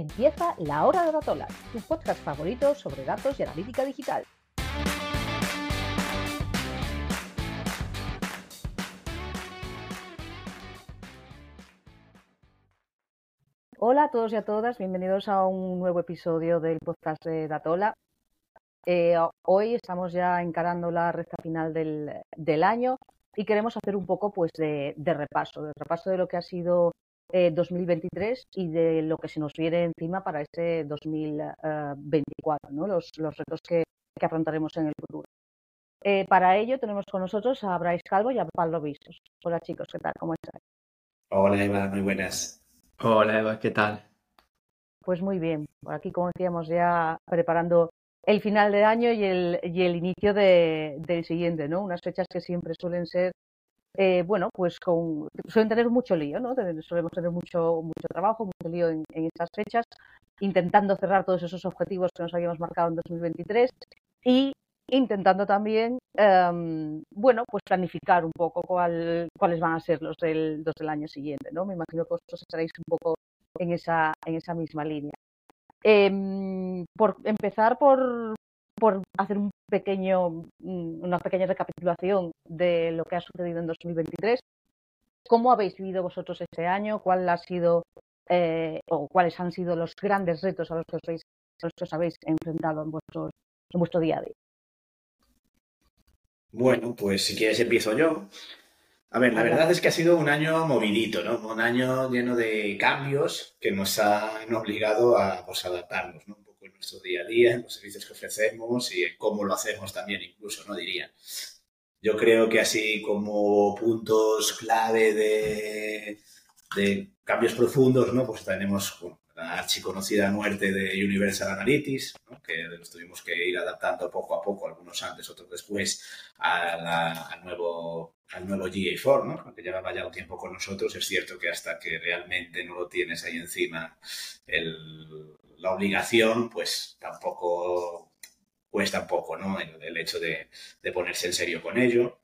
empieza La Hora de Datola, tu podcast favorito sobre datos y analítica digital. Hola a todos y a todas, bienvenidos a un nuevo episodio del podcast de Datola. Eh, hoy estamos ya encarando la recta final del, año y queremos hacer un poco pues, de, repaso, de repaso de lo que ha sido 2023 eh, y de lo que se nos viene encima para este 2024, ¿no? los, retos que, afrontaremos en el futuro. Eh, para ello tenemos con nosotros a Bryce Calvo y a Pablo Visos. Hola chicos, ¿qué tal? ¿Cómo están? Hola Eva, muy buenas. Hola Eva, ¿qué tal? Pues muy bien, por aquí como decíamos ya preparando el final de año y el, y el inicio de, del siguiente, ¿no? Unas fechas que siempre suelen ser eh, bueno, pues con, suelen tener mucho lío, ¿no? Solemos tener mucho, mucho trabajo, mucho lío en, estas fechas, intentando cerrar todos esos objetivos que nos habíamos marcado en 2023 y intentando también, em, bueno, pues planificar un poco cuál, cuáles van a ser los del, del año siguiente, ¿no? Me imagino que vosotros estaréis un poco en esa, en esa misma línea. Em, por empezar por, por hacer un pequeño, mm, una pequeña recapitulación de lo que ha sucedido en 2023. ¿Cómo habéis vivido vosotros este año? ¿Cuál ha sido eh, o cuáles han sido los grandes retos a los que os habéis, enfrentado en, en vuestro día a día? Bueno, pues si quieres empiezo yo. A ver, la verdad es que ha sido un año movidito, ¿no? Un año lleno de cambios que nos han obligado a pues, adaptarnos, ¿no? Nuestro día a día, en los servicios que ofrecemos y en cómo lo hacemos también, incluso, ¿no? Diría. Yo creo que así como puntos clave de, de cambios profundos, ¿no? Pues tenemos la archiconocida muerte de Universal Analytics, ¿no? que los tuvimos que ir adaptando poco a poco, algunos antes, otros después, al nuevo al nuevo GA4, ¿no? aunque llevaba ya un tiempo con nosotros, es cierto que hasta que realmente no lo tienes ahí encima el, la obligación, pues tampoco cuesta poco, ¿no? El, hecho de, ponerse en serio con ello.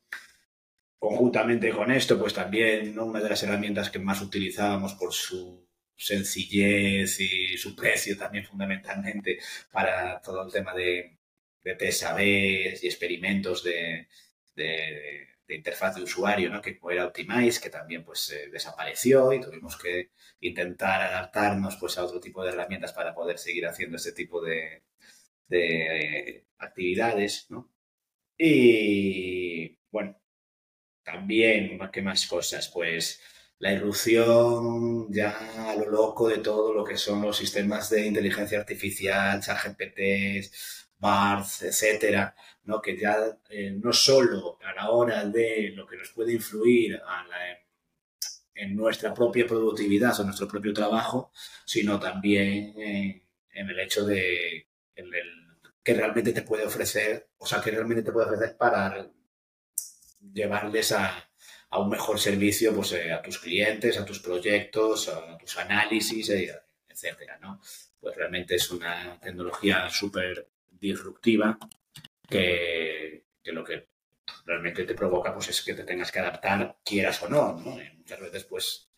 Conjuntamente con esto, pues también una de las herramientas que más utilizábamos por su sencillez y su precio también fundamentalmente para todo el tema de, de test y experimentos de interfaz de usuario, ¿no? que era Optimize, que también pues eh, desapareció y tuvimos que intentar adaptarnos pues a otro tipo de herramientas para poder seguir haciendo este tipo de, de actividades, ¿no? Y bueno, también, ¿qué más cosas? Pues la irrupción ya a lo loco de todo lo que son los sistemas de inteligencia artificial, ChatGPT, BART, etcétera, ¿no? que ya eh, no solo a la hora de lo que nos puede influir en nuestra propia productividad o nuestro propio trabajo, sino también en el hecho de que realmente te puede ofrecer, o sea, que realmente te puede ofrecer para llevarles a, un mejor servicio pues, eh, a tus clientes, a tus proyectos, a tus análisis, eh, etcétera, ¿no? Pues realmente es una tecnología súper disruptiva que, lo que realmente te provoca pues es que te tengas que adaptar, quieras o no, ¿no? muchas veces pues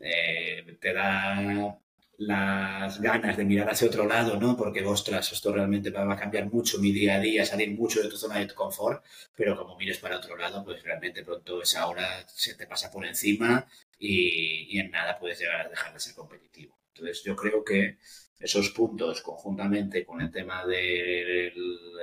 eh, te da las ganas de mirar hacia otro lado, ¿no? Porque, ostras, esto realmente va a cambiar mucho mi día a día, salir mucho de tu zona de confort, pero como mires para otro lado, pues realmente pronto esa hora se te pasa por encima y, y en nada puedes llegar a dejar de ser competitivo. Entonces, yo creo que esos puntos conjuntamente con el tema de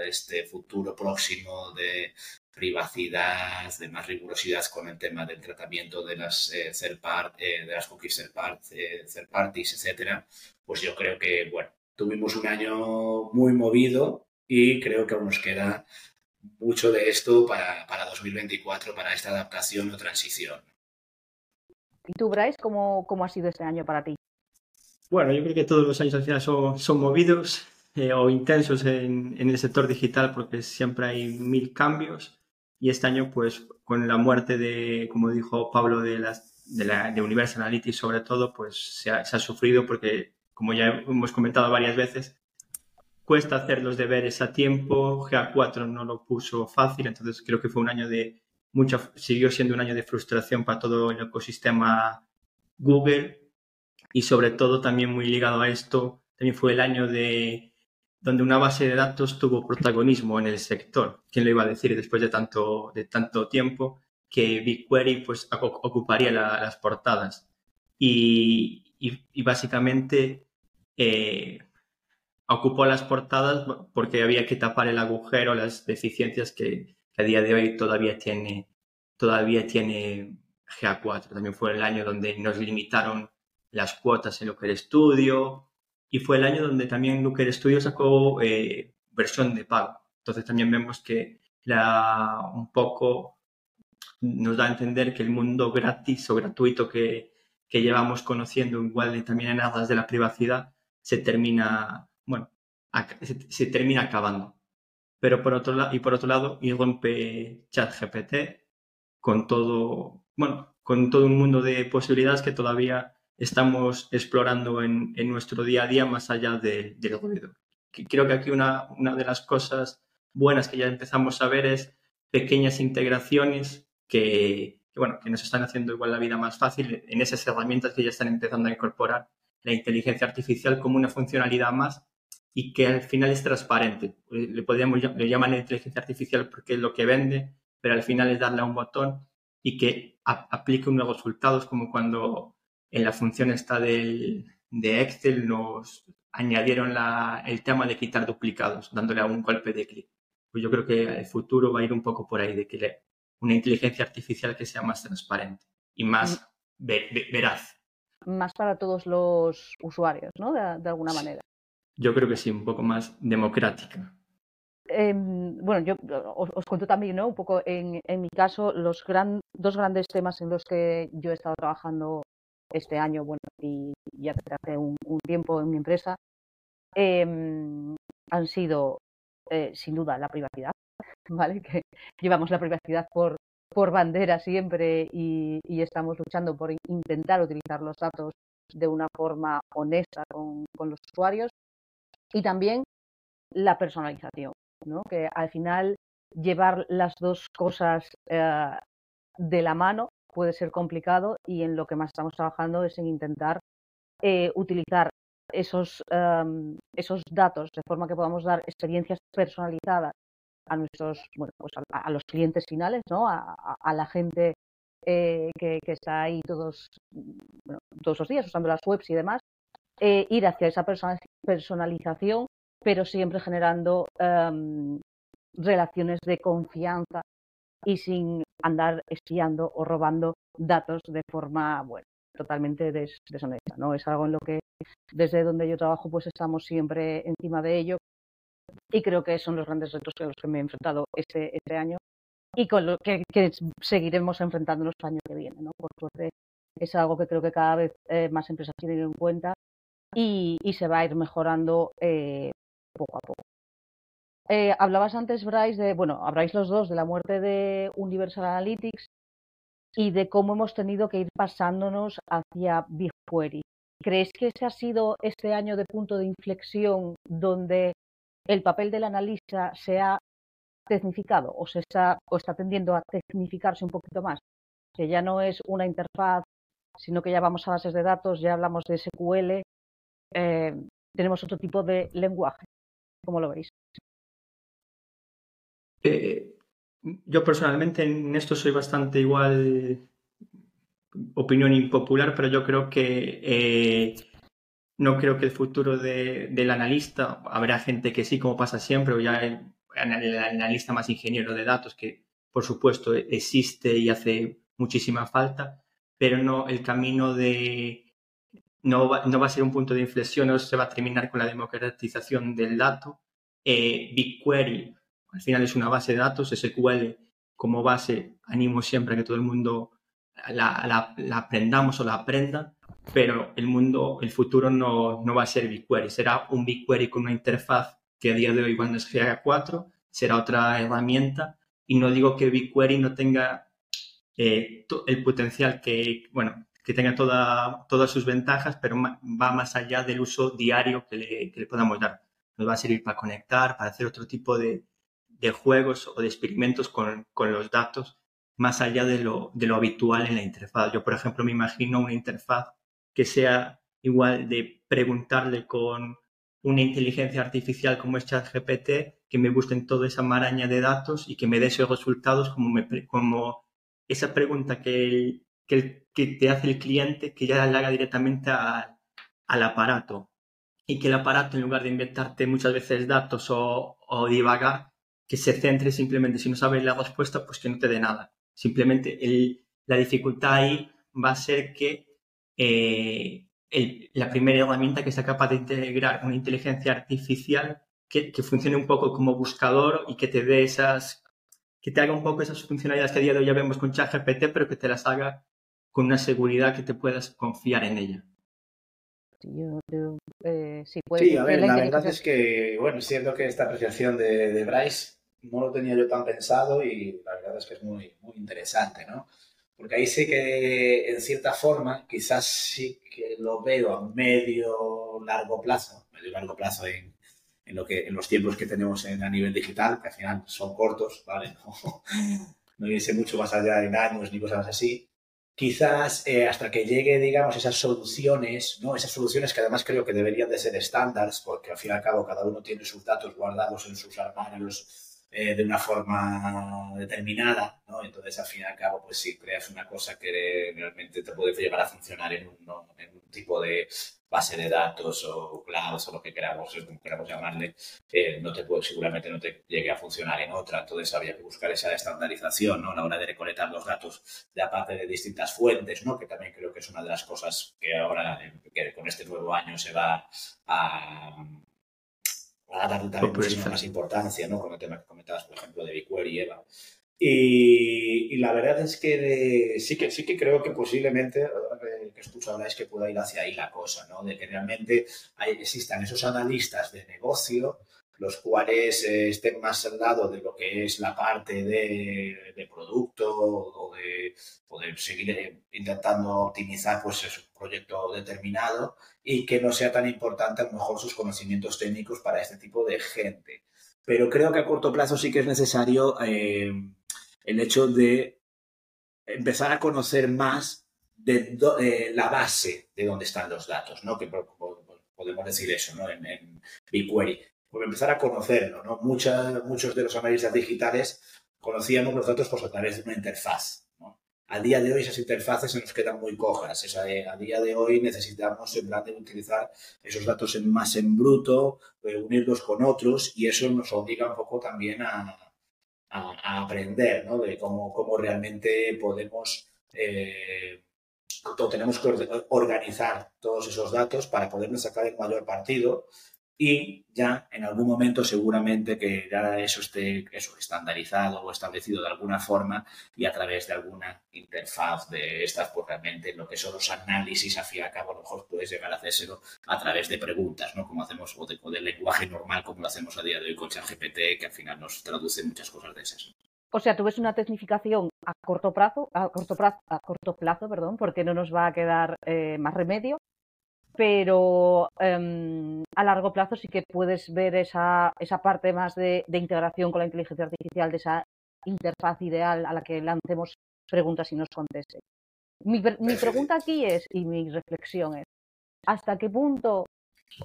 este futuro próximo de privacidad, de más rigurosidad con el tema del tratamiento de las eh, eh de las cookies third, eh, parties, etcétera, pues yo creo que bueno, tuvimos un año muy movido y creo que aún nos queda mucho de esto para, para 2024, para esta adaptación o transición. ¿Y tú, Bryce, cómo, cómo ha sido este año para ti? Bueno, yo creo que todos los años al final son, movidos eh, o intensos en, el sector digital porque siempre hay mil cambios. Y este año pues con la muerte de, como dijo Pablo, de, las, de, la, de Universal Analytics sobre todo, pues se ha, sufrido porque como ya hemos comentado varias veces, cuesta hacer los deberes a tiempo, GA4 no lo puso fácil, entonces creo que fue un año de mucha, siguió siendo un año de frustración para todo el ecosistema Google y sobre todo también muy ligado a esto, también fue el año de donde una base de datos tuvo protagonismo en el sector. ¿Quién lo iba a decir después de tanto, de tanto tiempo que BigQuery pues, ocuparía las portadas? Y, y, básicamente eh, ocupó las portadas porque había que tapar el agujero, las deficiencias que, que a día de hoy todavía tiene, todavía tiene GA4. También fue el año donde nos limitaron las cuotas en Looker Studio y fue el año donde también Looker Studio sacó eh, versión de pago. Entonces también vemos que la, un poco nos da a entender que el mundo gratis o gratuito que, que llevamos conociendo, igual también en aguas de la privacidad, se termina, bueno, se, termina acabando. Pero por otro lado, y por otro lado, irrumpe ChatGPT con todo, bueno, con todo un mundo de posibilidades que todavía estamos explorando en, nuestro día a día más allá del ruido. Creo que aquí una, una de las cosas buenas que ya empezamos a ver es pequeñas integraciones que, bueno, que nos están haciendo igual la vida más fácil en esas herramientas que ya están empezando a incorporar la inteligencia artificial como una funcionalidad más y que al final es transparente. Le podríamos le llaman inteligencia artificial porque es lo que vende, pero al final es darle a un botón y que aplique unos resultados como cuando en la función esta del, de Excel nos añadieron la, el tema de quitar duplicados, dándole a un golpe de clic. Pues yo creo que el futuro va a ir un poco por ahí, de que una inteligencia artificial que sea más transparente y más mm. veraz. Más para todos los usuarios, ¿no? De, alguna manera. Yo creo que sí, un poco más democrática. Em, bueno, yo os, cuento también, ¿no? Un poco en, en mi caso, los gran, dos grandes temas en los que yo he estado trabajando este año, bueno, y ya hace un, tiempo en mi empresa, em, han sido, eh, sin duda, la privacidad, ¿vale? Que llevamos la privacidad por, por bandera siempre y, estamos luchando por intentar utilizar los datos de una forma honesta con, los usuarios. Y también la personalización, ¿no? Que al final llevar las dos cosas eh, de la mano puede ser complicado y en lo que más estamos trabajando es en intentar eh, utilizar esos, em, esos datos de forma que podamos dar experiencias personalizadas a nuestros, bueno, pues a, los clientes finales, ¿no? A, la gente eh, que, está ahí todos, todos los días usando las webs y demás, eh, ir hacia esa personalización, pero siempre generando em, relaciones de confianza y sin andar espiando o robando datos de forma, bueno, totalmente deshonesta, ¿no? Es algo en lo que desde donde yo trabajo pues estamos siempre encima de ello y creo que son los grandes retos con los que me he enfrentado este, este año y con lo que, seguiremos enfrentándonos el año que viene, ¿no? Por suerte es algo que creo que cada vez eh, más empresas tienen en cuenta y, se va a ir mejorando eh, poco a poco. Eh, hablabas antes, Bryce, de, bueno, habláis los dos de la muerte de Universal Analytics y de cómo hemos tenido que ir pasándonos hacia BigQuery. ¿Crees que ese ha sido este año de punto de inflexión donde el papel del analista se ha tecnificado o, se está, o está tendiendo a tecnificarse un poquito más? Que ya no es una interfaz, sino que ya vamos a bases de datos, ya hablamos de SQL, eh, tenemos otro tipo de lenguaje. ¿Cómo lo veis? Eh, yo personalmente en esto soy bastante igual, opinión impopular, pero yo creo que eh, no creo que el futuro del analista, habrá gente que sí, como pasa siempre, o ya el, analista más ingeniero de datos, que por supuesto existe y hace muchísima falta, pero no el camino de no va, no va a ser un punto de inflexión, no se va a terminar con la democratización del dato. Eh, BigQuery al final es una base de datos, SQL como base, animo siempre a que todo el mundo la, aprendamos o la aprenda, pero el mundo, el futuro no, va a ser BigQuery, será un BigQuery con una interfaz que a día de hoy cuando es GA4 será otra herramienta y no digo que BigQuery no tenga eh, el potencial que, bueno, que tenga toda, todas sus ventajas, pero va más allá del uso diario que le, que le podamos dar. Nos va a servir para conectar, para hacer otro tipo de, de juegos o de experimentos con, los datos más allá de lo, de lo, habitual en la interfaz. Yo, por ejemplo, me imagino una interfaz que sea igual de preguntarle con una inteligencia artificial como es ChatGPT que me busquen toda esa maraña de datos y que me dé esos resultados como, me, como esa pregunta que, que, que, te hace el cliente que ya la haga directamente al aparato y que el aparato en lugar de inventarte muchas veces datos o, o divagar que se centre simplemente si no sabes la respuesta pues que no te dé nada simplemente el, la dificultad ahí va a ser que eh, la primera herramienta que sea capaz de integrar una inteligencia artificial que, funcione un poco como buscador y que te dé esas, que te haga un poco esas funcionalidades que a día de hoy ya vemos con ChatGPT, pero que te las haga con una seguridad que te puedas confiar en ella. Eh, sí, a ver, la, verdad es que, bueno, siento que esta apreciación de, de, Bryce no lo tenía yo tan pensado y la verdad es que es muy, muy interesante, ¿no? Porque ahí sí que, en cierta forma, quizás sí que lo veo a medio largo plazo, medio largo plazo en, en, lo que, en los tiempos que tenemos en, a nivel digital, que al final son cortos, ¿vale? No, no mucho más allá en años ni cosas así. Quizás eh, hasta que llegue, digamos, esas soluciones, ¿no? Esas soluciones que además creo que deberían de ser estándares, porque al fin y al cabo cada uno tiene sus datos guardados en sus armarios eh, de una forma determinada, ¿no? Entonces, al fin y al cabo, pues si creas una cosa que realmente te puede llegar a funcionar en un, en tipo de base de datos o cloud o lo que queramos, como queramos llamarle, eh, no te puede, seguramente no te llegue a funcionar en otra. Entonces había que buscar esa estandarización, ¿no? A la hora de recolectar los datos de aparte de distintas fuentes, ¿no? Que también creo que es una de las cosas que ahora, que con este nuevo año se va a, a darle también muchísima más importancia, ¿no? Con el tema que comentabas, por ejemplo, de BigQuery y Eva. Y, la verdad es que sí que sí que creo que posiblemente, que, que escucho ahora, es que pueda ir hacia ahí la cosa, ¿no? De que realmente hay, existan esos analistas de negocio los cuales eh, estén más al lado de lo que es la parte de, producto o de, o de, seguir eh, intentando optimizar pues, un proyecto determinado y que no sea tan importante a lo mejor sus conocimientos técnicos para este tipo de gente. Pero creo que a corto plazo sí que es necesario eh, el hecho de empezar a conocer más de la base de dónde están los datos, ¿no? Que podemos decir eso, ¿no? En, en BigQuery por empezar a conocerlo. ¿no? muchos de los analistas digitales conocíamos los datos pues, a través de una interfaz. ¿no? A día de hoy esas interfaces se nos quedan muy cojas. a día de hoy necesitamos en plan de utilizar esos datos más en bruto, eh, unirlos con otros y eso nos obliga un poco también a, a, aprender ¿no? de cómo, cómo, realmente podemos... Eh, tenemos que organizar todos esos datos para podernos sacar el mayor partido y ya en algún momento seguramente que ya eso esté eso, estandarizado o establecido de alguna forma y a través de alguna interfaz de estas, pues realmente lo que son los análisis, a fin a cabo, a lo mejor puedes llegar a hacérselo a través de preguntas, ¿no? Como hacemos, o, de, lenguaje normal como lo hacemos a día de hoy con ChatGPT, que al final nos traduce muchas cosas de esas. O sea, tú ves una tecnificación a corto plazo, a corto plazo, a corto plazo, perdón, porque no nos va a quedar eh, más remedio, pero em, a largo plazo sí que puedes ver esa, esa parte más de, de, integración con la inteligencia artificial, de esa interfaz ideal a la que lancemos preguntas y nos conteste. Mi, mi pregunta aquí es, y mi reflexión es, ¿hasta qué punto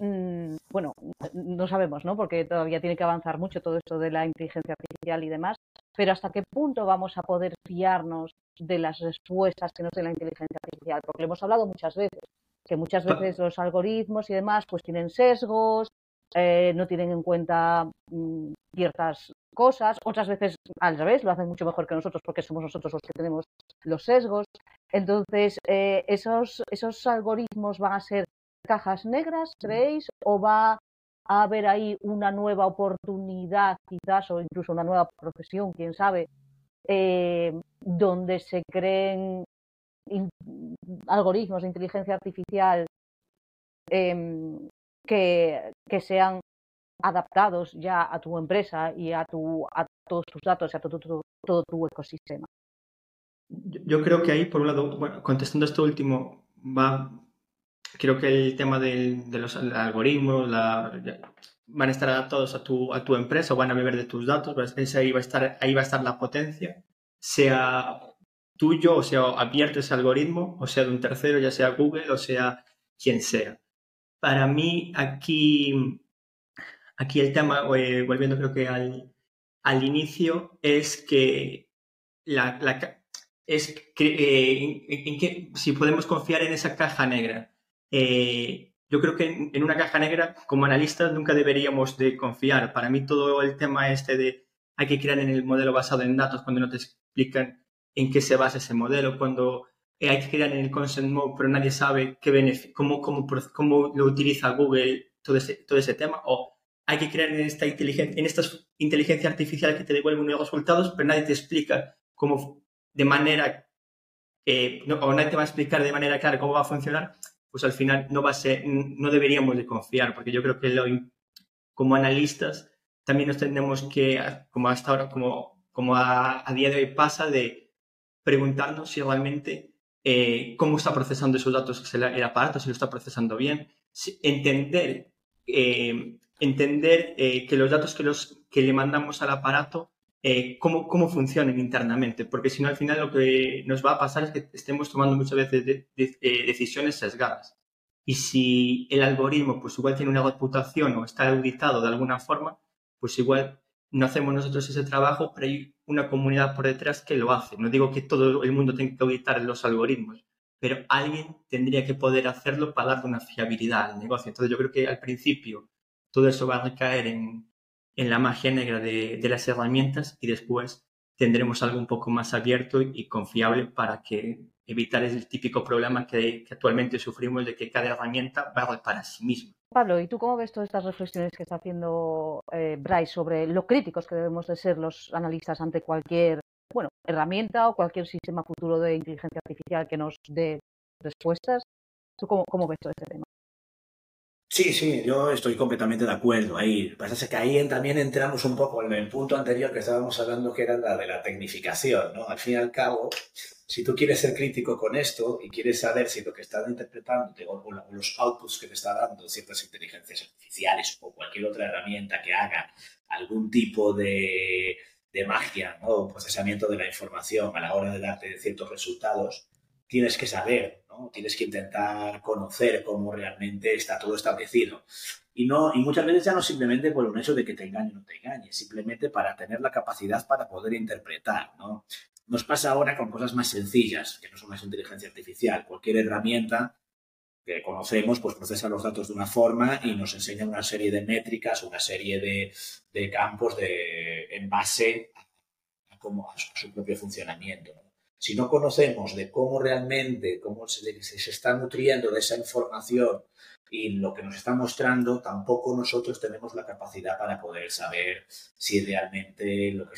mmm, bueno, no sabemos, ¿no? Porque todavía tiene que avanzar mucho todo esto de la inteligencia artificial y demás, pero hasta qué punto vamos a poder fiarnos de las respuestas que nos dé la inteligencia artificial, porque hemos hablado muchas veces que muchas veces los algoritmos y demás pues tienen sesgos, eh, no tienen en cuenta mmm, ciertas cosas, otras veces al revés, lo hacen mucho mejor que nosotros porque somos nosotros los que tenemos los sesgos. Entonces, eh, esos, esos algoritmos van a ser cajas negras, creéis, o va a haber ahí una nueva oportunidad quizás o incluso una nueva profesión, quién sabe, eh, donde se creen algoritmos de inteligencia artificial eh, que, que, sean adaptados ya a tu empresa y a, tu, a todos tus datos y a todo, todo, todo tu ecosistema. Yo creo que ahí, por un lado, bueno, contestando esto último, va, creo que el tema de, los algoritmos la, van a estar adaptados a tu, a tu empresa van a beber de tus datos, ahí va a estar, ahí va a estar la potencia, sea tuyo, o sea, abierto ese algoritmo, o sea de un tercero, ya sea Google, o sea quien sea. Para mí, aquí, aquí el tema, eh, volviendo creo que al, al inicio, es que la, es que, eh, en, que si podemos confiar en esa caja negra. Eh, yo creo que en, una caja negra, como analistas, nunca deberíamos de confiar. Para mí todo el tema este de hay que crear en el modelo basado en datos cuando no te explican en qué se basa ese modelo, cuando eh, hay que crear en el consent mode, pero nadie sabe qué cómo, cómo, cómo lo utiliza Google, todo ese, todo ese tema, o hay que crear en esta inteligencia, en estas inteligencia artificial que te devuelve unos resultados, pero nadie te explica cómo de manera, eh, o nadie te va a explicar de manera clara cómo va a funcionar, pues al final no va a ser, no deberíamos de confiar, porque yo creo que lo, como analistas también nos tenemos que, como hasta ahora, como, como a, día de hoy pasa, de preguntarnos si realmente eh, cómo está procesando esos datos el aparato, si lo está procesando bien, entender, eh, entender eh, que los datos que, los, que le mandamos al aparato cómo, cómo, funcionan internamente, porque si no al final lo que nos va a pasar es que estemos tomando muchas veces decisiones sesgadas. Y si el algoritmo pues igual tiene una reputación o está auditado de alguna forma, pues igual no hacemos nosotros ese trabajo, pero una comunidad por detrás que lo hace. No digo que todo el mundo tenga que auditar los algoritmos, pero alguien tendría que poder hacerlo para darle una fiabilidad al negocio. Entonces yo creo que al principio todo eso va a recaer en, la magia negra de, de, las herramientas y después tendremos algo un poco más abierto y confiable para que evitar el típico problema que, actualmente sufrimos de que cada herramienta va para sí misma. Pablo, ¿y tú cómo ves todas estas reflexiones que está haciendo eh, Bryce sobre lo críticos que debemos de ser los analistas ante cualquier bueno, herramienta o cualquier sistema futuro de inteligencia artificial que nos dé respuestas? ¿Tú cómo, cómo ves todo este tema? Sí, sí, yo estoy completamente de acuerdo ahí. Pasa que ahí también entramos un poco en el punto anterior que estábamos hablando, que era la de la tecnificación, ¿no? Al fin y al cabo, si tú quieres ser crítico con esto y quieres saber si lo que están interpretando o, los outputs que te está dando ciertas inteligencias artificiales o cualquier otra herramienta que haga algún tipo de, de magia ¿no? o procesamiento de la información a la hora de darte ciertos resultados, tienes que saber, ¿no? Tienes que intentar conocer cómo realmente está todo establecido. Y, no, y muchas veces ya no simplemente por un hecho de que te engañe o no te engañe, simplemente para tener la capacidad para poder interpretar, ¿no? Nos pasa ahora con cosas más sencillas, que no son más inteligencia artificial. Cualquier herramienta que conocemos, pues procesa los datos de una forma y nos enseña una serie de métricas, una serie de, campos de, en base a, a su propio funcionamiento. si no conocemos de cómo realmente, cómo se, se, está nutriendo de esa información y lo que nos está mostrando, tampoco nosotros tenemos la capacidad para poder saber si realmente lo que,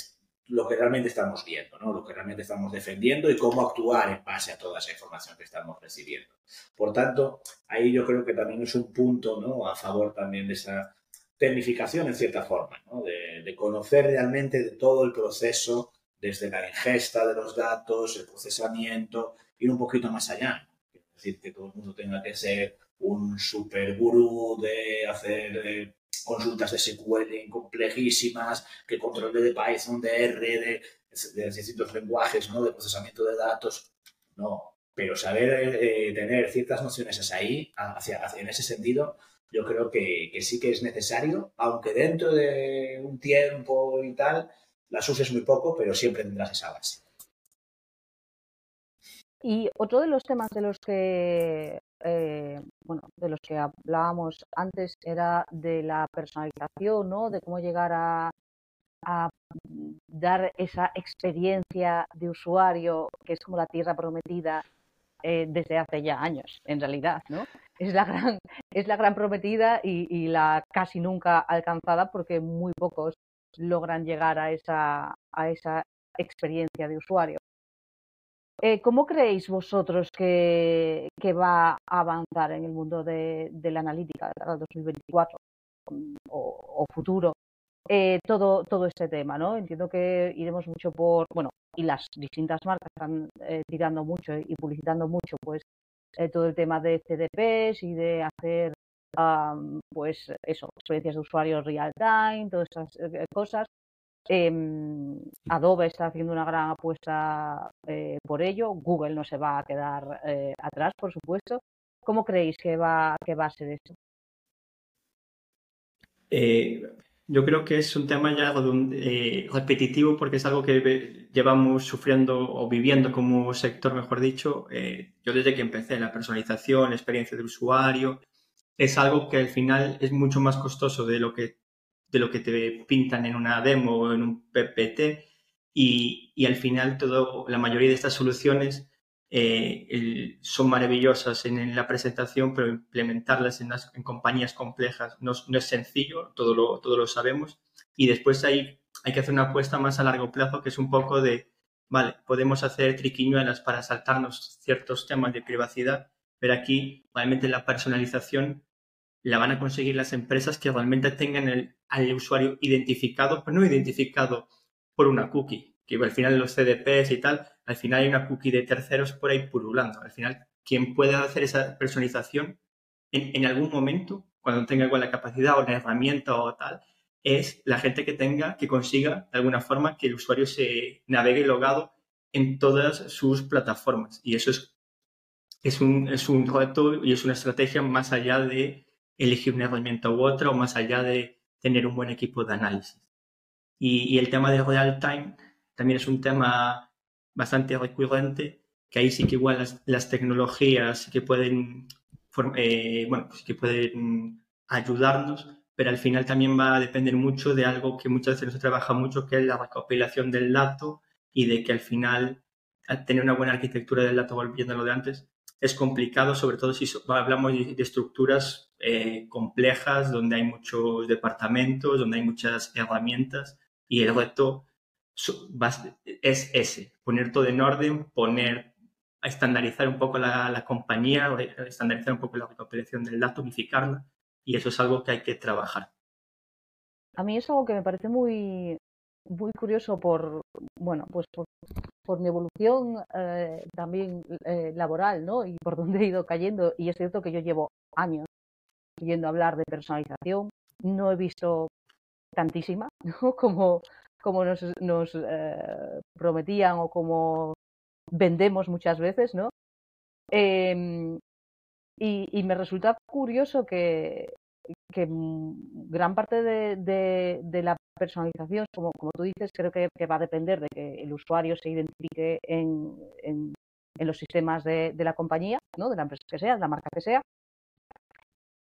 lo que realmente estamos viendo, ¿no? lo que realmente estamos defendiendo y cómo actuar en base a toda esa información que estamos recibiendo. Por tanto, ahí yo creo que también es un punto ¿no? a favor también de esa tecnificación en cierta forma, ¿no? de, de conocer realmente de todo el proceso desde la ingesta de los datos, el procesamiento, ir un poquito más allá. Es decir, que todo el mundo tenga que ser un super gurú de hacer eh, consultas de SQL complejísimas, que controle de Python, de R, de, distintos lenguajes ¿no? de procesamiento de datos. No, pero saber eh, tener ciertas nociones ahí, hacia, en ese sentido, yo creo que, que sí que es necesario, aunque dentro de un tiempo y tal, las uses muy poco, pero siempre tendrás esa base. Y otro de los temas de los que eh, bueno, de los que hablábamos antes era de la personalización, ¿no? De cómo llegar a, dar esa experiencia de usuario que es como la tierra prometida eh, desde hace ya años, en realidad, ¿no? Es la gran, es la gran prometida y la casi nunca alcanzada porque muy pocos logran llegar a esa, a esa experiencia de usuario. Eh, ¿Cómo creéis vosotros que, va a avanzar en el mundo de, la analítica de 2024 mm, o, futuro eh, todo, todo este tema? ¿no? Entiendo que iremos mucho por, bueno, y las distintas marcas están eh, tirando mucho y publicitando mucho, pues todo el tema de CDPs y de hacer pues eso, experiencias de usuario real time, todas esas eh, cosas. Em, Adobe está haciendo una gran apuesta eh, por ello. Google no se va a quedar eh, atrás, por supuesto. ¿Cómo creéis que va, a ser esto? Eh, yo creo que es un tema ya repetitivo porque es algo que llevamos sufriendo o viviendo como sector, mejor dicho. Yo desde que empecé, la personalización, la experiencia de usuario, es algo que al final es mucho más costoso de lo que, de lo que te pintan en una demo o en un PPT y, y al final todo, la mayoría de estas soluciones eh, son maravillosas en, la presentación, pero implementarlas en, las, en compañías complejas no, no, es sencillo, todo lo, todo lo sabemos. Y después hay, hay que hacer una apuesta más a largo plazo, que es un poco de, vale, podemos hacer triquiñuelas para saltarnos ciertos temas de privacidad, pero aquí realmente la personalización la van a conseguir las empresas que realmente tengan el, al usuario identificado, pero no identificado por una cookie, que al final los CDPs y tal, al final hay una cookie de terceros por ahí purulando. Al final, quien pueda hacer esa personalización en, algún momento, cuando tenga igual la capacidad o la herramienta o tal, es la gente que tenga, que consiga de alguna forma que el usuario se navegue logado en todas sus plataformas. Y eso es, es, un, es un reto y es una estrategia más allá de elegir una herramienta u otra o más allá de tener un buen equipo de análisis. Y, el tema de real time también es un tema bastante recurrente, que ahí sí que igual las, tecnologías que pueden, eh, que pueden ayudarnos, pero al final también va a depender mucho de algo que muchas veces no se trabaja mucho, que es la recopilación del dato y de que al final tener una buena arquitectura del dato, volviendo a lo de antes, es complicado, sobre todo si hablamos de, estructuras eh, complejas, donde hay muchos departamentos, donde hay muchas herramientas y el reto es ese, poner todo en orden, poner, estandarizar un poco la, compañía, estandarizar un poco la recopilación del dato, unificarla, y eso es algo que hay que trabajar. A mí es algo que me parece muy, muy curioso por, bueno, pues por, mi evolución eh, también eh, laboral, ¿no? Y por donde he ido cayendo. Y es cierto que yo llevo años hablar de personalización. No he visto tantísima. Como, como nos, eh, prometían o como vendemos muchas veces, ¿no? Em, y, me resulta curioso que, que gran parte de, de, la personalización, como, como tú dices, creo que, va a depender de que el usuario se identifique en, en, en los sistemas de, de, la compañía, ¿no? de la empresa que sea, de la marca que sea,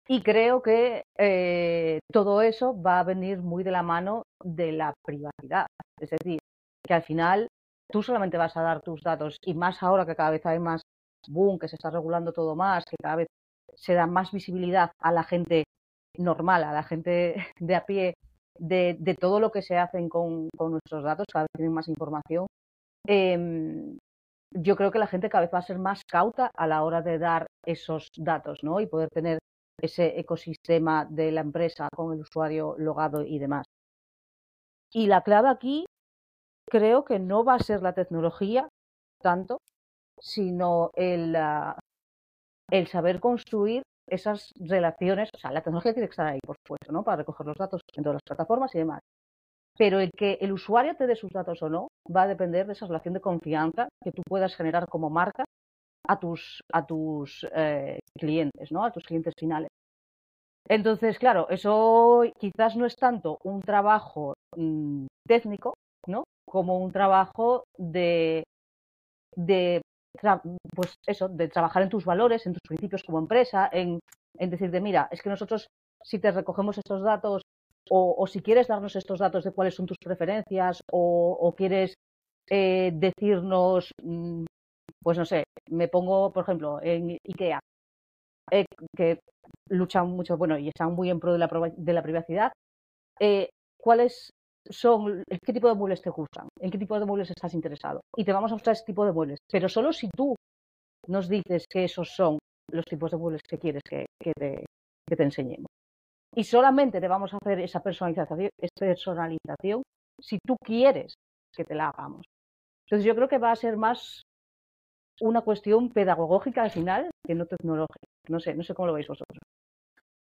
y creo que eh, todo eso va a venir muy de la mano de la privacidad. Es decir, que al final tú solamente vas a dar tus datos y más ahora que cada vez hay más boom, que se está regulando todo más, que cada vez se da más visibilidad a la gente normal, a la gente de a pie, de, de todo lo que se hacen con, con, nuestros datos, cada vez tienen más información. Eh, yo creo que la gente cada vez va a ser más cauta a la hora de dar esos datos, ¿no? Y poder tener ese ecosistema de la empresa con el usuario logado y demás. Y la clave aquí creo que no va a ser la tecnología tanto, sino el, ah, el saber construir esas relaciones. O sea, la tecnología tiene que estar ahí, por supuesto, ¿no? Para recoger los datos en todas las plataformas y demás. Pero el que el usuario te dé sus datos o no va a depender de esa relación de confianza que tú puedas generar como marca a tus, a tus eh, clientes, ¿no? A tus clientes finales. Entonces, claro, eso quizás no es tanto un trabajo mm, técnico, ¿no? Como un trabajo de, de pues eso, de trabajar en tus valores, en tus principios como empresa, en, en decirte, mira, es que nosotros si te recogemos estos datos o, o, si quieres darnos estos datos de cuáles son tus preferencias o, o quieres eh, decirnos mm, pues no sé, me pongo, por ejemplo, en IKEA, eh, que luchan mucho, bueno, y están muy en pro de la, de la privacidad, eh, ¿cuáles son, qué tipo de muebles te gustan? ¿En qué tipo de muebles estás interesado? Y te vamos a mostrar ese tipo de muebles, pero solo si tú nos dices que esos son los tipos de muebles que quieres que, que, te, que te enseñemos. Y solamente te vamos a hacer esa personalización, personalización si tú quieres que te la hagamos. Entonces yo creo que va a ser más una cuestión pedagógica al final que no tecnológica. No sé, no sé cómo lo veis vosotros.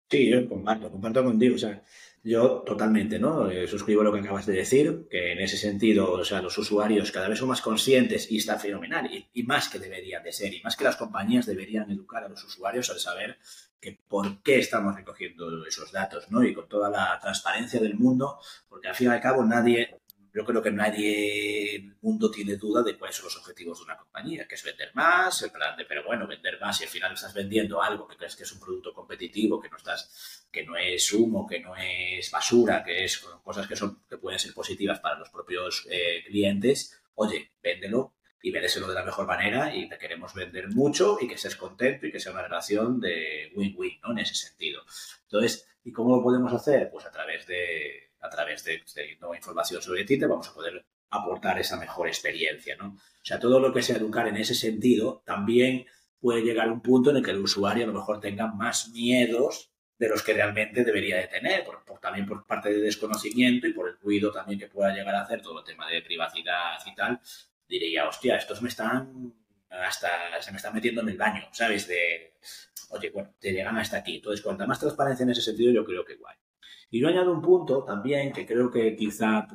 Sí, yo comparto, comparto contigo. O sea, yo totalmente, ¿no? Eh, suscribo lo que acabas de decir, que en ese sentido, o sea, los usuarios cada vez son más conscientes y está fenomenal, y, más que deberían de ser, y más que las compañías deberían educar a los usuarios al saber que por qué estamos recogiendo esos datos, ¿no? Y con toda la transparencia del mundo, porque al fin y al cabo nadie yo creo que nadie en el mundo tiene duda de cuáles son los objetivos de una compañía, que es vender más, el plan de, pero bueno, vender más y al final estás vendiendo algo que crees que es un producto competitivo, que no estás, que no es humo, que no es basura, que es cosas que son, que pueden ser positivas para los propios eh, clientes, oye, véndelo y véndeselo de la mejor manera y te queremos vender mucho y que estés contento y que sea una relación de win-win, ¿no? En ese sentido. Entonces, ¿y cómo lo podemos hacer? Pues a través de a través de, nueva información sobre ti, te vamos a poder aportar esa mejor experiencia, ¿no? O sea, todo lo que sea educar en ese sentido también puede llegar a un punto en el que el usuario a lo mejor tenga más miedos de los que realmente debería de tener, por, también por parte de desconocimiento y por el ruido también que pueda llegar a hacer todo el tema de privacidad y tal, diría, hostia, estos me están hasta se me están metiendo en el baño, ¿sabes? De, oye, bueno, te llegan hasta aquí. Entonces, cuanta más transparencia en ese sentido, yo creo que guay. Y yo añado un punto también que creo que quizá,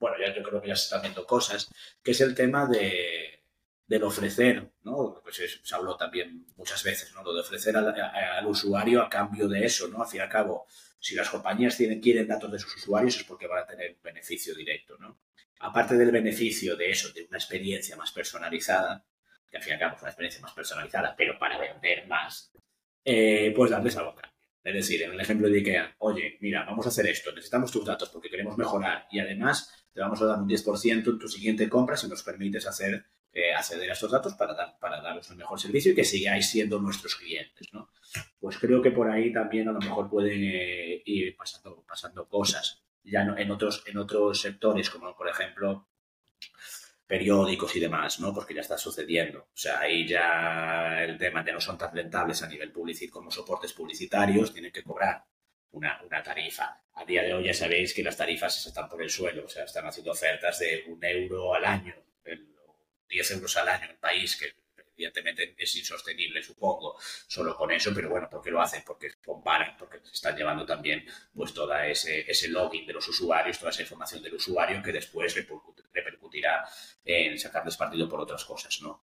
bueno, ya yo creo que ya se están viendo cosas, que es el tema de, del ofrecer, ¿no? Pues se habló también muchas veces, ¿no? Lo de ofrecer al, usuario a cambio de eso, ¿no? Al fin y al cabo, si las compañías tienen, quieren datos de sus usuarios es porque van a tener un beneficio directo, ¿no? Aparte del beneficio de eso, de una experiencia más personalizada, que al fin y al cabo es una experiencia más personalizada, pero para vender más, eh, pues darles algo acá. Es decir, en el ejemplo de IKEA, oye, mira, vamos a hacer esto, necesitamos tus datos porque queremos mejorar y además te vamos a dar un 10% en tu siguiente compra si nos permites hacer, eh, acceder a estos datos para, dar, para daros un mejor servicio y que sigáis siendo nuestros clientes, ¿no? Pues creo que por ahí también a lo mejor pueden eh, ir pasando, pasando cosas. Ya no, en, otros, en otros sectores, como por ejemplo periódicos y demás, ¿no? Porque ya está sucediendo. O sea, ahí ya el tema de no son tan rentables a nivel publicitario como soportes publicitarios, tienen que cobrar una, tarifa. A día de hoy ya sabéis que las tarifas están por el suelo, o sea, están haciendo ofertas de un euro al año, 10 euros al año en el país, que evidentemente es insostenible, supongo, solo con eso, pero bueno, ¿por qué lo hacen? Porque comparan, porque están llevando también pues toda ese, ese login de los usuarios, toda esa información del usuario que después repercutirá en sacarles partido por otras cosas, ¿no?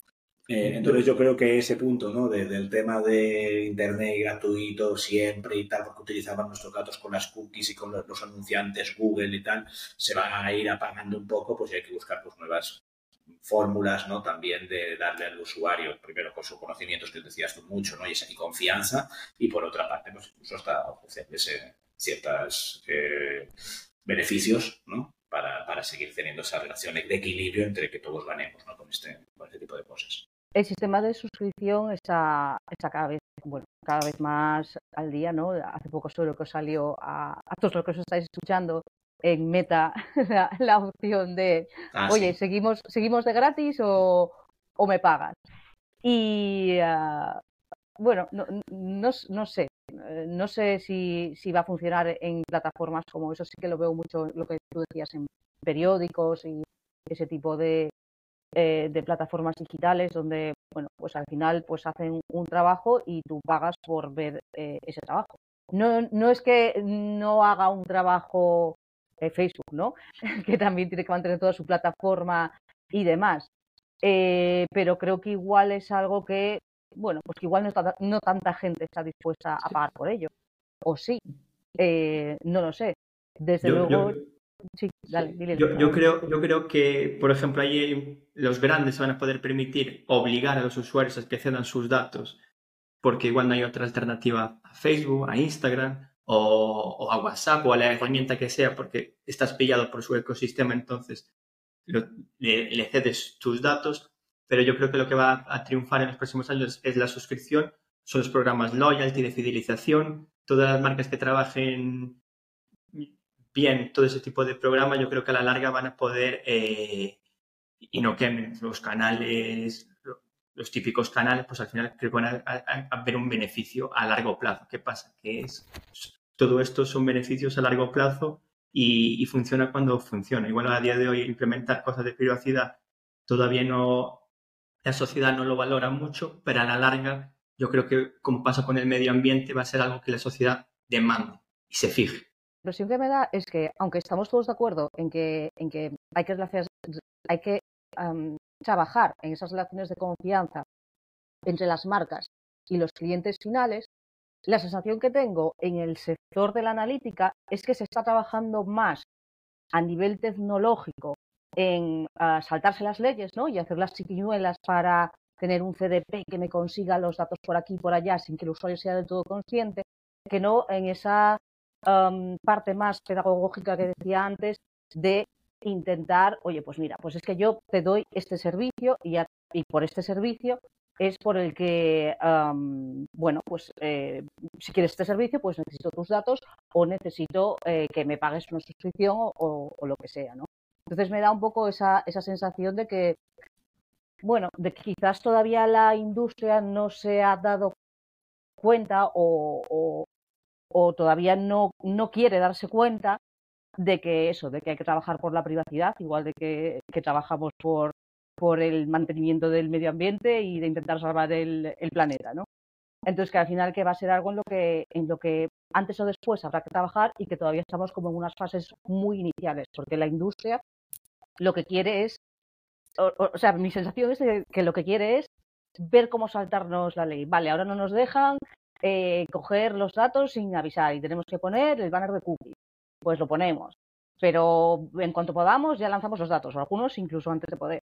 Eh, entonces yo creo que ese punto, ¿no? del tema de internet gratuito siempre y tal, porque utilizaban nuestros datos con las cookies y con los, anunciantes Google y tal, se va a ir apagando un poco, pues hay que buscar pues nuevas fórmulas, ¿no? También de darle al usuario, primero con sus conocimientos que decías tú mucho, ¿no? Y, esa, confianza, y por otra parte, pues incluso hasta ofrecerles ciertos eh, beneficios, ¿no? Para, para, seguir teniendo esa relación de equilibrio entre que todos ganemos, ¿no? Con este, con este tipo de cosas. El sistema de suscripción está, está cada vez bueno, cada vez más al día, ¿no? Hace poco solo que salió a, a todos los que os estáis escuchando en Meta la, opción de, ah, oye, ¿seguimos, ¿seguimos de gratis o, o me pagas? Y uh, bueno, no, no, no, sé, no sé si, si, va a funcionar en plataformas como eso, sí que lo veo mucho, lo que tú decías, en periódicos y ese tipo de, eh, de plataformas digitales donde, bueno, pues al final pues hacen un trabajo y tú pagas por ver eh, ese trabajo. No, no es que no haga un trabajo eh, Facebook, ¿no? que también tiene que mantener toda su plataforma y demás. pero creo que igual es algo que, bueno, pues que igual no, no tanta gente está dispuesta a pagar por ello. O sí, no lo sé. Desde luego, yo, creo, yo creo que, por ejemplo, ahí los grandes van a poder permitir obligar a los usuarios a que cedan sus datos, porque igual no hay otra alternativa a Facebook, a Instagram o, a WhatsApp o a la herramienta que sea, porque estás pillado por su ecosistema, entonces le, cedes tus datos. Pero yo creo que lo que va a triunfar en los próximos años es la suscripción, son los programas loyalty de fidelización, todas las marcas que trabajen bien todo ese tipo de programas, yo creo que a la larga van a poder, eh, y no quemen los canales, los típicos canales, pues al final creo que van a, ver un beneficio a largo plazo. ¿Qué pasa? Que es, todo esto son beneficios a largo plazo y, funciona cuando funciona. Igual a día de hoy implementar cosas de privacidad todavía no, la sociedad no lo valora mucho, pero a la larga yo creo que como pasa con el medio ambiente va a ser algo que la sociedad demande y se fije. La impresión que me da es que, aunque estamos todos de acuerdo en que, hay que trabajar en esas relaciones de confianza entre las marcas y los clientes finales, la sensación que tengo en el sector de la analítica es que se está trabajando más a nivel tecnológico en ah, saltarse las leyes ¿no? y hacer las chiquiñuelas para tener un CDP que me consiga los datos por aquí y por allá sin que el usuario sea del todo consciente, que no en esa parte más pedagógica que decía antes de intentar, oye, pues mira, pues es que yo te doy este servicio y por este servicio es por el que, bueno, pues eh, si quieres este servicio, pues necesito tus datos o necesito eh, que me pagues una suscripción o, lo que sea, ¿no? Entonces me da un poco esa, esa sensación de que, bueno, de que quizás todavía la industria no se ha dado cuenta o, o todavía no, no quiere darse cuenta de que eso, de que hay que trabajar por la privacidad, igual de que, que trabajamos por, por el mantenimiento del medio ambiente y de intentar salvar el, el, planeta, ¿no? Entonces que al final que va a ser algo en lo que, en lo que antes o después habrá que trabajar y que todavía estamos como en unas fases muy iniciales, porque la industria lo que quiere es, o, o sea, mi sensación es que lo que quiere es ver cómo saltarnos la ley. Vale, ahora no nos dejan, eh, coger los datos sin avisar y tenemos que poner el banner de cookies. Pues lo ponemos. Pero en cuanto podamos ya lanzamos los datos, o algunos incluso antes de poder.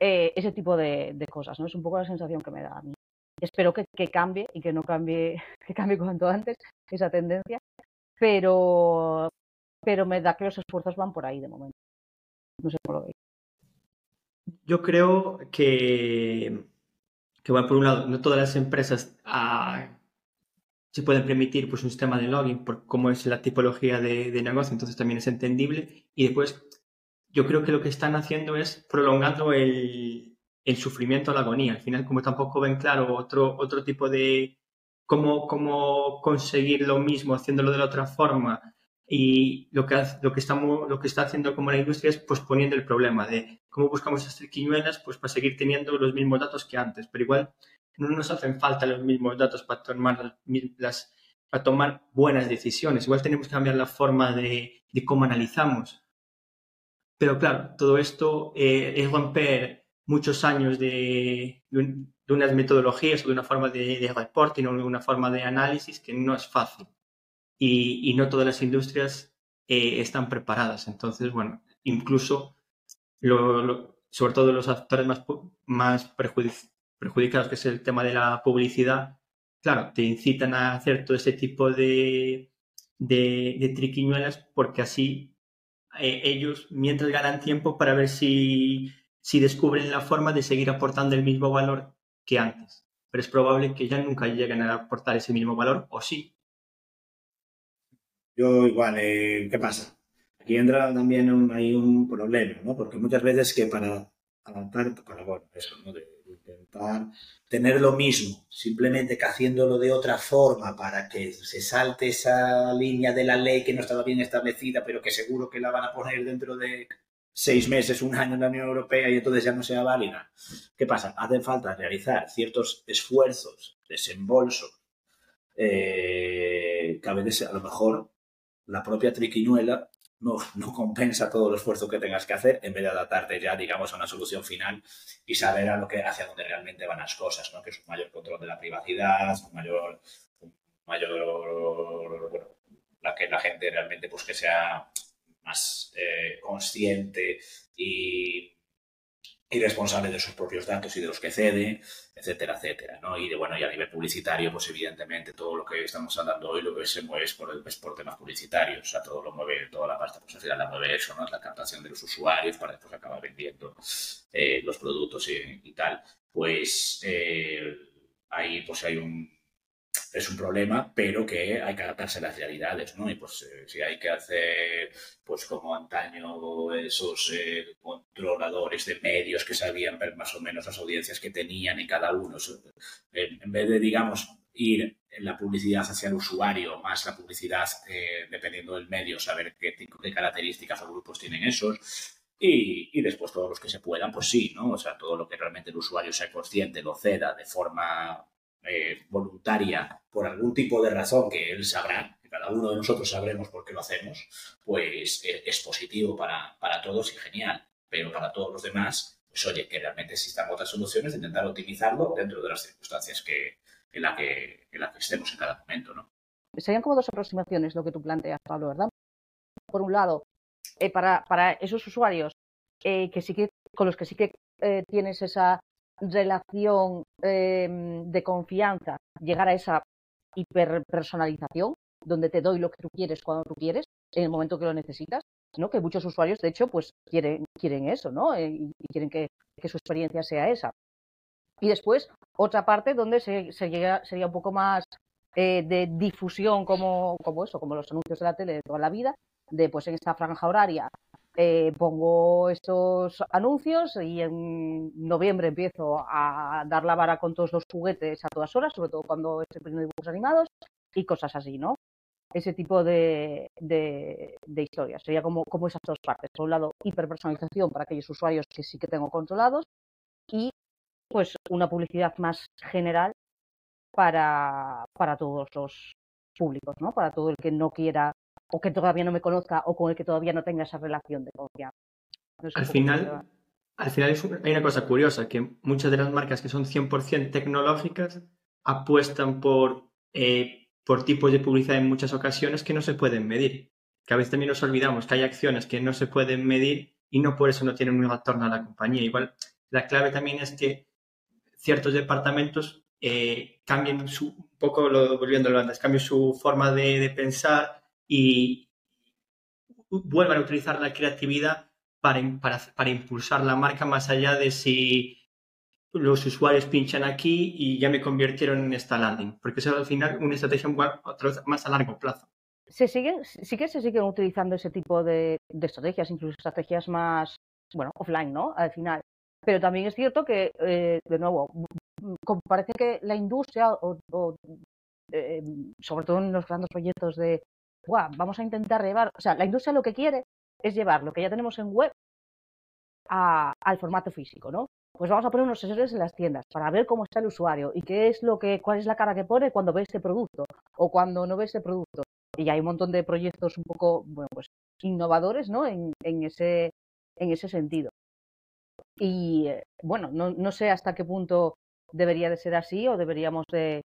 Eh, ese tipo de, cosas, ¿no? Es un poco la sensación que me da a mí. Espero que, cambie y que no cambie, que cambie cuanto antes esa tendencia, pero, pero me da que los esfuerzos van por ahí de momento. No sé cómo lo veis. Yo creo que, que bueno, por un lado, no todas las empresas ah, se pueden permitir pues, un sistema de login por cómo es la tipología de, negocio, entonces también es entendible. Y después, yo creo que lo que están haciendo es prolongando el, sufrimiento la agonía. Al final, como tampoco ven claro otro, otro tipo de cómo, cómo conseguir lo mismo haciéndolo de la otra forma, y lo que, lo que, estamos, lo que está haciendo como la industria es posponiendo el problema de cómo buscamos estas triquiñuelas pues para seguir teniendo los mismos datos que antes. Pero igual no nos hacen falta los mismos datos para tomar las, para tomar buenas decisiones. Igual tenemos que cambiar la forma de, cómo analizamos. Pero claro, todo esto eh, es romper muchos años de, de, unas metodologías o de una forma de, de, reporting o de una forma de análisis que no es fácil. Y, no todas las industrias eh, están preparadas. Entonces, bueno, incluso, sobre todo los actores más, más perjudicados, que es el tema de la publicidad, claro, te incitan a hacer todo ese tipo de, de, triquiñuelas porque así eh, ellos, mientras ganan tiempo para ver si, si descubren la forma de seguir aportando el mismo valor que antes. Pero es probable que ya nunca lleguen a aportar ese mismo valor, o sí. Yo igual, eh, ¿qué pasa? Aquí entra también un, hay un problema, ¿no? Porque muchas veces que para avanzar, para, bueno, eso, ¿no? Intentar tener lo mismo, simplemente que haciéndolo de otra forma para que se salte esa línea de la ley que no estaba bien establecida, pero que seguro que la van a poner dentro de seis meses, un año en la Unión Europea y entonces ya no sea válida. ¿Qué pasa? Hacen falta realizar ciertos esfuerzos, desembolsos, eh, que a a lo mejor la propia triquiñuela no, compensa todo el esfuerzo que tengas que hacer en vez de adaptarte ya, digamos, a una solución final y saber a lo que, hacia dónde realmente van las cosas, ¿no? Que es un mayor control de la privacidad, un mayor, mayor, la que la gente realmente pues que sea más eh, consciente y y responsable de sus propios datos y de los que cede, etcétera, etcétera, ¿no? Y de, bueno, y a nivel publicitario, pues evidentemente todo lo que estamos hablando hoy lo que se mueve es por, temas publicitarios, o sea, todo lo mueve, toda la pasta, pues al final la mueve eso, ¿no? La captación de los usuarios para después acabar vendiendo eh, los productos y, tal. Pues eh, ahí pues hay un, es un problema, pero que hay que adaptarse a las realidades, ¿no? Y pues eh, si hay que hacer, pues como antaño, esos eh, controladores de medios que sabían ver más o menos las audiencias que tenían y cada uno, en, vez de, digamos, ir la publicidad hacia el usuario, más la publicidad eh, dependiendo del medio, saber qué, qué características o grupos tienen esos, y, y, después todos los que se puedan, pues sí, ¿no? O sea, todo lo que realmente el usuario sea consciente, lo ceda de forma eh, voluntaria por algún tipo de razón que él sabrá, que cada uno de nosotros sabremos por qué lo hacemos, pues eh, es positivo para, para todos y genial. Pero para todos los demás, pues oye, que realmente existan otras soluciones de intentar optimizarlo dentro de las circunstancias que, en, la que, las que estemos en cada momento, ¿no? Serían como dos aproximaciones lo que tú planteas, Pablo, ¿verdad? Por un lado, eh, para, para, esos usuarios que sí que, con los que sí que tienes esa relación em, de confianza, llegar a esa hiperpersonalización, donde te doy lo que tú quieres cuando tú quieres, en el momento que lo necesitas, ¿no? Que muchos usuarios, de hecho, pues quieren, quieren eso, ¿no? y quieren que, que su experiencia sea esa. Y después, otra parte donde se, se llega, sería un poco más eh, de difusión como, como eso, como los anuncios de la tele de toda la vida, de pues en esta franja horaria eh, pongo estos anuncios y en noviembre empiezo a dar la vara con todos los juguetes a todas horas, sobre todo cuando estoy poniendo dibujos animados y cosas así, ¿no? Ese tipo de, de, de historias. Sería como, como esas dos partes. Por un lado, hiperpersonalización para aquellos usuarios que sí que tengo controlados y pues una publicidad más general para, para todos los públicos, ¿no? Para todo el que no quiera o que todavía no me conozca o con el que todavía no tenga esa relación de confianza. No al final, al final es hay una cosa curiosa, que muchas de las marcas que son 100% tecnológicas apuestan por, eh, por tipos de publicidad en muchas ocasiones que no se pueden medir. Que a veces también nos olvidamos que hay acciones que no se pueden medir y no por eso no tienen un retorno a la compañía. Igual, la clave también es que ciertos departamentos eh, cambien su, un poco, lo, volviéndolo antes, cambien su forma de, de, pensar y vuelvan a utilizar la creatividad para, para, para, impulsar la marca más allá de si los usuarios pinchan aquí y ya me convirtieron en esta landing, porque eso al final una estrategia más a largo plazo. Se siguen, sí que se siguen utilizando ese tipo de, de estrategias, incluso estrategias más, bueno, offline, ¿no? Al final. Pero también es cierto que, eh, de nuevo, parece que la industria, o, eh, sobre todo en los grandes proyectos de, vamos a intentar llevar, o sea, la industria lo que quiere es llevar lo que ya tenemos en web al formato físico, ¿no? Pues vamos a poner unos sensores en las tiendas para ver cómo está el usuario y qué es lo que, cuál es la cara que pone cuando ve este producto o cuando no ve este producto. Y hay un montón de proyectos un poco, bueno, pues innovadores, ¿no? En, en ese, en ese sentido. Y eh, bueno, no, no, sé hasta qué punto debería de ser así o deberíamos de,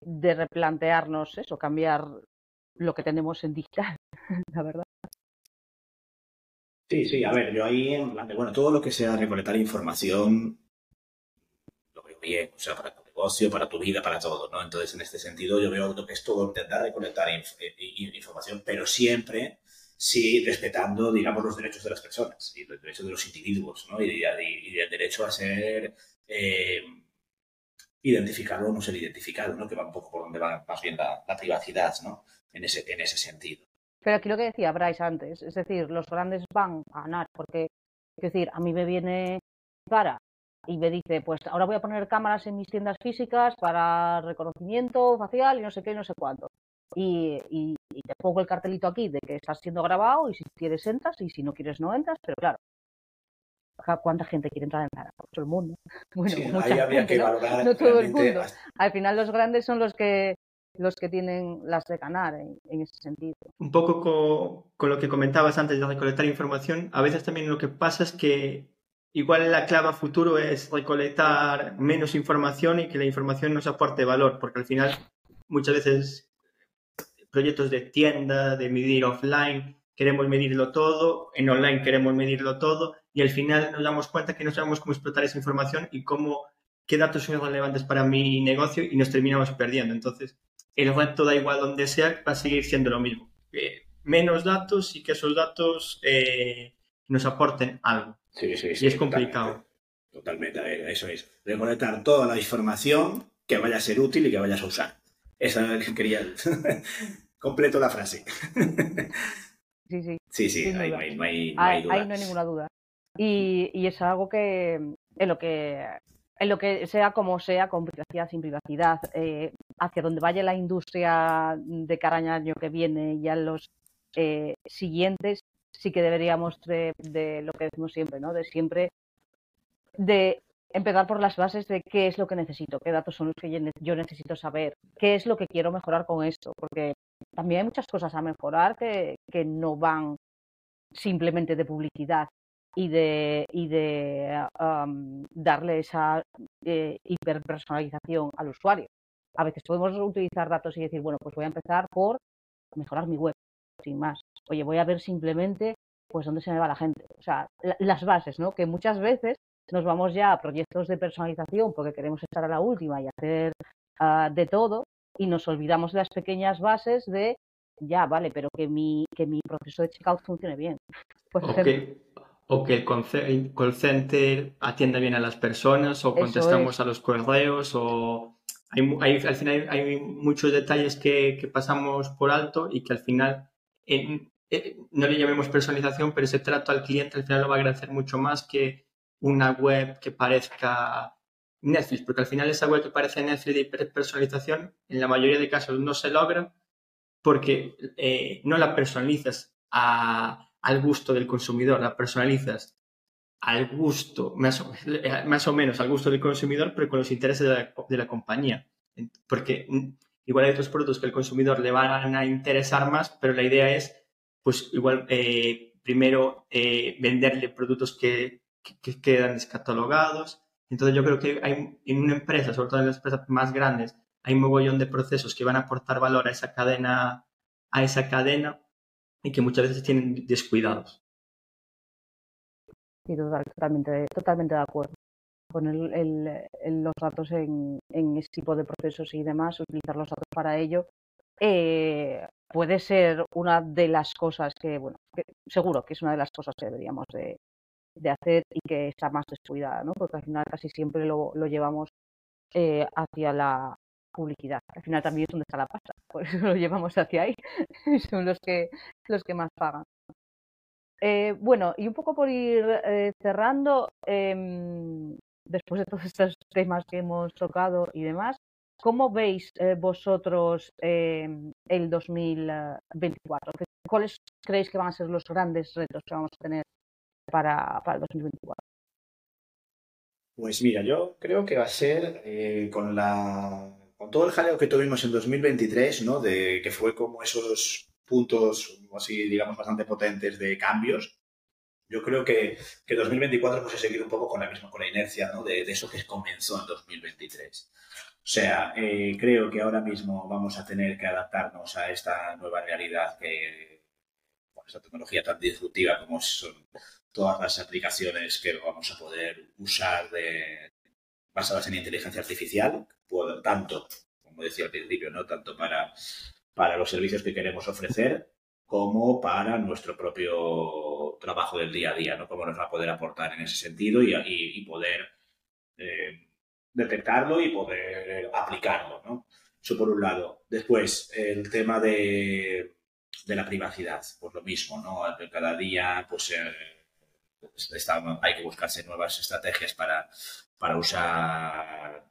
de replantearnos eso, cambiar lo que tenemos en digital, la verdad. Sí, sí, a ver, yo ahí, bueno, todo lo que sea recolectar información, lo veo bien, o sea, para tu negocio, para tu vida, para todo, ¿no? Entonces, en este sentido, yo veo que es todo intentar recolectar eh, información, pero siempre sí respetando, digamos, los derechos de las personas y los derechos de los individuos, ¿no? Y, y, el derecho a ser eh, identificado o no ser identificado, ¿no? Que va un poco por donde va más bien la privacidad, ¿no? En ese, en ese sentido. Pero aquí lo que decía Bryce antes, es decir, los grandes van a ganar, porque, es decir, a mí me viene para y me dice, pues ahora voy a poner cámaras en mis tiendas físicas para reconocimiento facial y no sé qué, no sé cuánto y, y, y, te pongo el cartelito aquí de que estás siendo grabado y si quieres entras y si no quieres no entras, pero claro, ¿cuánta gente quiere entrar en Zara? Todo el mundo. Bueno, sí, mucha ahí habría gente, que valorar ¿no? no todo el mundo. Hasta... Al final los grandes son los que los que tienen las de ganar en, en ese sentido. Un poco con, con, lo que comentabas antes de recolectar información, a veces también lo que pasa es que igual la clave a futuro es recolectar menos información y que la información nos aporte valor, porque al final muchas veces proyectos de tienda, de medir offline, queremos medirlo todo, en online queremos medirlo todo y al final nos damos cuenta que no sabemos cómo explotar esa información y cómo qué datos son relevantes para mi negocio y nos terminamos perdiendo. Entonces, el reto da igual donde sea, va a seguir siendo lo mismo. Eh, menos datos y que esos datos eh, nos aporten algo. Sí, sí, sí. Y es complicado. Totalmente, totalmente eso es. Recolectar toda la información que vaya a ser útil y que vayas a usar. Esa es que quería completo la frase. Sí, sí. Sí, sí, no hay, no hay- no Ahí, hay duda. ahí no hay ninguna duda. Y, y es algo que en lo que en lo que sea como sea, con privacidad, sin privacidad, eh, hacia donde vaya la industria de cara al año que viene y a los eh, siguientes, sí que deberíamos de, lo que decimos siempre, ¿no? De siempre de empezar por las bases de qué es lo que necesito, qué datos son los que yo necesito saber, qué es lo que quiero mejorar con esto, porque también hay muchas cosas a mejorar que, que no van simplemente de publicidad y de, y de darle esa eh, hiperpersonalización al usuario. A veces podemos utilizar datos y decir, bueno, pues voy a empezar por mejorar mi web, sin más. Oye, voy a ver simplemente pues dónde se me va la gente. O sea, las bases, ¿no? Que muchas veces nos vamos ya a proyectos de personalización porque queremos estar a la última y hacer ah, de todo y nos olvidamos de las pequeñas bases de ya, vale, pero que mi, que mi proceso de checkout funcione bien. o, que, el call center atienda bien a las personas o contestamos a los correos o hay, al final hay, muchos detalles que, pasamos por alto y que al final eh, no le llamemos personalización, pero ese trato al cliente al final lo va a agradecer mucho más que una web que parezca Netflix, porque al final esa web que parece Netflix de personalización en la mayoría de casos no se logra porque eh, no la personalizas al gusto del consumidor, la personalizas al gusto, más o, menos al gusto del consumidor, pero con los intereses de la, compañía. Porque mm, igual hay otros productos que el consumidor le van a interesar más, pero la idea es, pues igual, eh, primero eh, venderle productos que, que, quedan descatalogados. Entonces yo creo que hay en una empresa, sobre todo en las empresas más grandes, hay un mogollón de procesos que van a aportar valor a esa cadena, a esa cadena y que muchas veces tienen descuidados. Sí, totalmente, totalmente de acuerdo. Poner los datos en, ese tipo de procesos y demás, utilizar los datos para ello, eh, puede ser una de las cosas que, bueno, seguro que es una de las cosas que deberíamos de, hacer y que está más descuidada, ¿no? Porque al final casi siempre lo, llevamos eh, hacia la, publicidad. Al final también es donde está la pasta, por eso lo llevamos hacia ahí. Son los que, los que más pagan. Eh, bueno, y un poco por ir eh, cerrando, em, después de todos estos temas que hemos tocado y demás, ¿cómo veis eh, vosotros em, el 2024? ¿Cuáles creéis que van a ser los grandes retos que vamos a tener para, para el 2024? Pues mira, yo creo que va a ser con la con todo el jaleo que tuvimos en 2023, ¿no? De que fue como esos puntos, así, digamos, bastante potentes de cambios, yo creo que, que 2024 pues, he seguido un poco con la misma, con la inercia, ¿no? De, eso que comenzó en 2023. O sea, eh, creo que ahora mismo vamos a tener que adaptarnos a esta nueva realidad que, con esta tecnología tan disruptiva como son todas las aplicaciones que vamos a poder usar basadas en inteligencia artificial, tanto, como decía al principio, ¿no? tanto para, para los servicios que queremos ofrecer como para nuestro propio trabajo del día a día, ¿no? Cómo nos va a poder aportar en ese sentido y, poder eh, detectarlo y poder aplicarlo, ¿no? Eso por un lado. Después, el tema de, de la privacidad, pues lo mismo, ¿no? Cada día, pues, eh, hay que buscarse nuevas estrategias para, para usar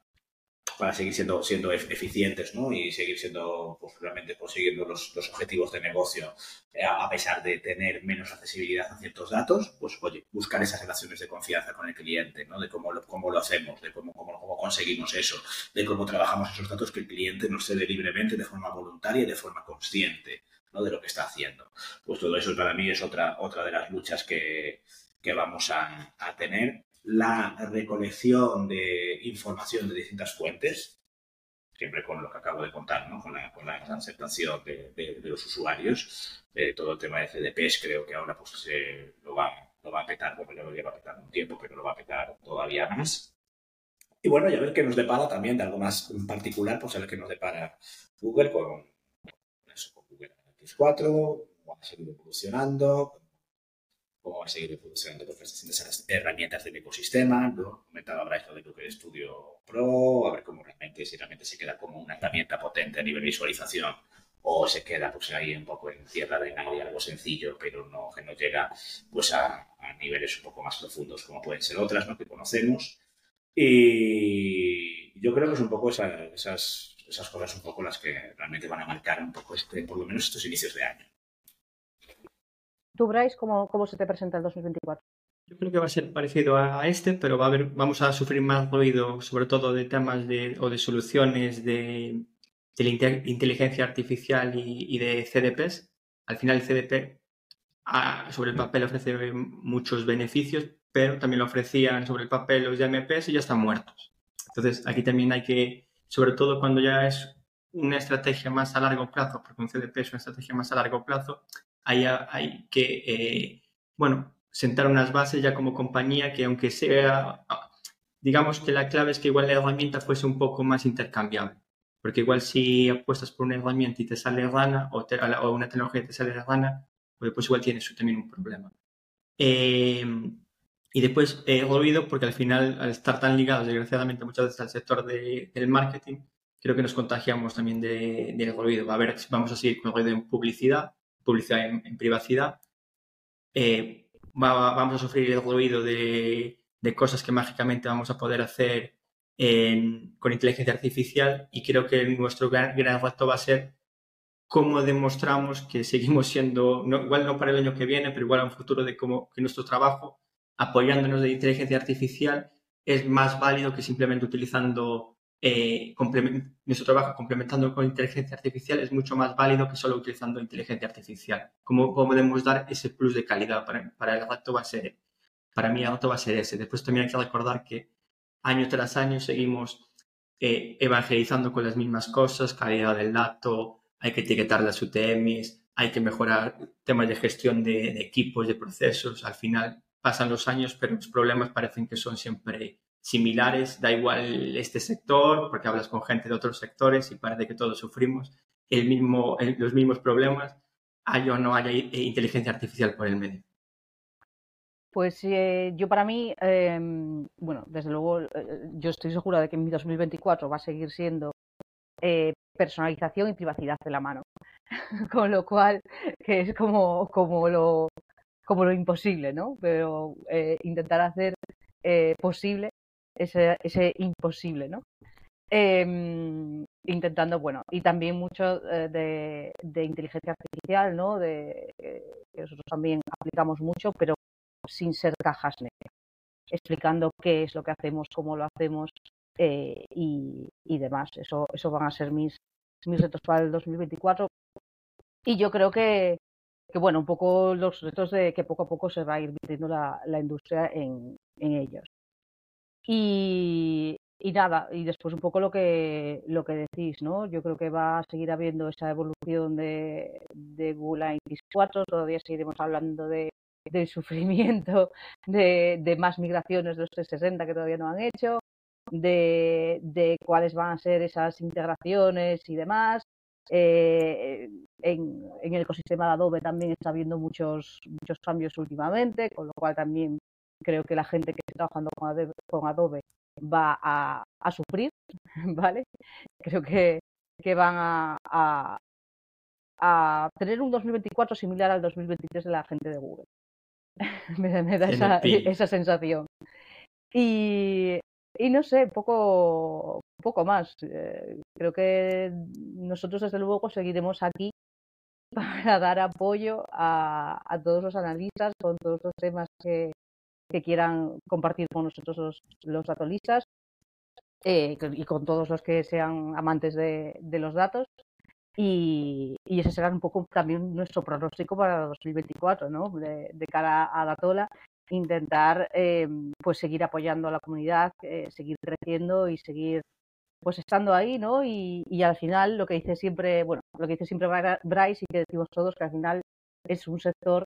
para seguir siendo, siendo eficientes ¿no? y seguir siendo, pues realmente consiguiendo los, los objetivos de negocio eh, a pesar de tener menos accesibilidad a ciertos datos, pues oye, buscar esas relaciones de confianza con el cliente, ¿no? de cómo lo, cómo lo hacemos, de cómo, cómo, cómo, conseguimos eso, de cómo trabajamos esos datos que el cliente nos cede libremente, de forma voluntaria y de forma consciente ¿no? de lo que está haciendo. Pues todo eso para mí es otra, otra de las luchas que, que vamos a, a tener la recolección de información de distintas fuentes, siempre con lo que acabo de contar, ¿no? con, la, con la aceptación de, de, los usuarios. Eh, todo el tema de CDPs creo que ahora pues, lo, va, lo va a petar, como ya lo lleva a petar un tiempo, pero lo va a petar todavía más. Y bueno, ya ver qué nos depara también de algo más particular, pues a ver qué nos depara Google con, eso, con Google X4, va a seguir evolucionando, cómo va a seguir evolucionando están esas herramientas del ecosistema, ¿no? Comentaba esto de Google Studio Pro, a ver cómo realmente, si realmente se queda como una herramienta potente a nivel visualización o se queda pues ahí un poco en tierra de nadie, algo sencillo, pero no, que no llega pues a, niveles un poco más profundos como pueden ser otras, ¿no? Que conocemos. Y yo creo que es un poco esas, esas cosas un poco las que realmente van a marcar un poco este, por lo menos estos inicios de año. ¿Tú, Bryce, cómo, cómo se te presenta el 2024? Yo creo que va a ser parecido a este, pero va a haber, vamos a sufrir más ruido, sobre todo de temas de, o de soluciones de, de la inteligencia artificial y, de CDPs. Al final el CDP sobre el papel ofrece muchos beneficios, pero también lo ofrecían sobre el papel los DMPs y ya están muertos. Entonces aquí también hay que, sobre todo cuando ya es una estrategia más a largo plazo, porque un CDP es una estrategia más a largo plazo, hay, hay que, eh, bueno, sentar unas bases ya como compañía que aunque sea, digamos que la clave es que igual la herramienta fuese un poco más intercambiable. Porque igual si apuestas por una herramienta y te sale rana o, o una tecnología y te sale rana, pues, igual tienes también un problema. Eh, y después he olvidado porque al final, al estar tan ligados, desgraciadamente, muchas veces al sector del marketing, creo que nos contagiamos también de, del ruido. A ver, vamos a seguir con el ruido en publicidad, publicidad en, privacidad. Eh, vamos a sufrir el ruido de, cosas que mágicamente vamos a poder hacer con inteligencia artificial y creo que nuestro gran, gran reto va a ser cómo demostramos que seguimos siendo, igual no para el año que viene, pero igual a un futuro de cómo que nuestro trabajo, apoyándonos de inteligencia artificial, es más válido que simplemente utilizando eh, nuestro trabajo complementando con inteligencia artificial es mucho más válido que solo utilizando inteligencia artificial. ¿Cómo, podemos dar ese plus de calidad? Para, para el va a ser, para mí el reto va a ser ese. Después también hay que recordar que año tras año seguimos eh, evangelizando con las mismas cosas, calidad del dato, hay que etiquetar las UTMs, hay que mejorar temas de gestión de, de equipos, de procesos. Al final pasan los años, pero los problemas parecen que son siempre similares, da igual este sector, porque hablas con gente de otros sectores y parece que todos sufrimos el mismo, los mismos problemas, hay o no haya inteligencia artificial por el medio. Pues eh, yo para mí, em, bueno, desde luego, eh, yo estoy segura de que en mi 2024 va a seguir siendo eh, personalización y privacidad de la mano. Con lo cual, que es como, como, lo, como lo imposible, ¿no? Pero intentar hacer posible ese, ese imposible, ¿no? Em, intentando, bueno, y también mucho eh, de, inteligencia artificial, ¿no? De, que nosotros también aplicamos mucho, pero sin ser cajas negras, explicando qué es lo que hacemos, cómo lo hacemos eh, y, y, demás. Eso, eso van a ser mis, mis retos para el 2024. Y yo creo que, que, bueno, un poco los retos de que poco a poco se va a ir metiendo la, la industria en, en ellos. Y, nada, y después un poco lo que, lo que decís, ¿no? Yo creo que va a seguir habiendo esa evolución de, de Google X4, todavía seguiremos hablando de, del sufrimiento de, de más migraciones de los 360 que todavía no han hecho, de, de cuáles van a ser esas integraciones y demás. Eh, en, en, el ecosistema de Adobe también está habiendo muchos, muchos cambios últimamente, con lo cual también creo que la gente que está trabajando con Adobe, va a, sufrir, ¿vale? Creo que, que van a, a, tener un 2024 similar al 2023 de la gente de Google. me, da esa, esa, sensación. Y, y no sé, poco, poco más. Eh, creo que nosotros, desde luego, seguiremos aquí para dar apoyo a, a todos los analistas con todos los temas que, que quieran compartir con nosotros los, los datolistas eh, y con todos los que sean amantes de, los datos. Y, ese será un poco también nuestro pronóstico para 2024, ¿no? De, cara a Datola, intentar eh, pues seguir apoyando a la comunidad, eh, seguir creciendo y seguir pues estando ahí, ¿no? Y, y, al final lo que dice siempre, bueno, lo que dice siempre Bryce y que decimos todos que al final es un sector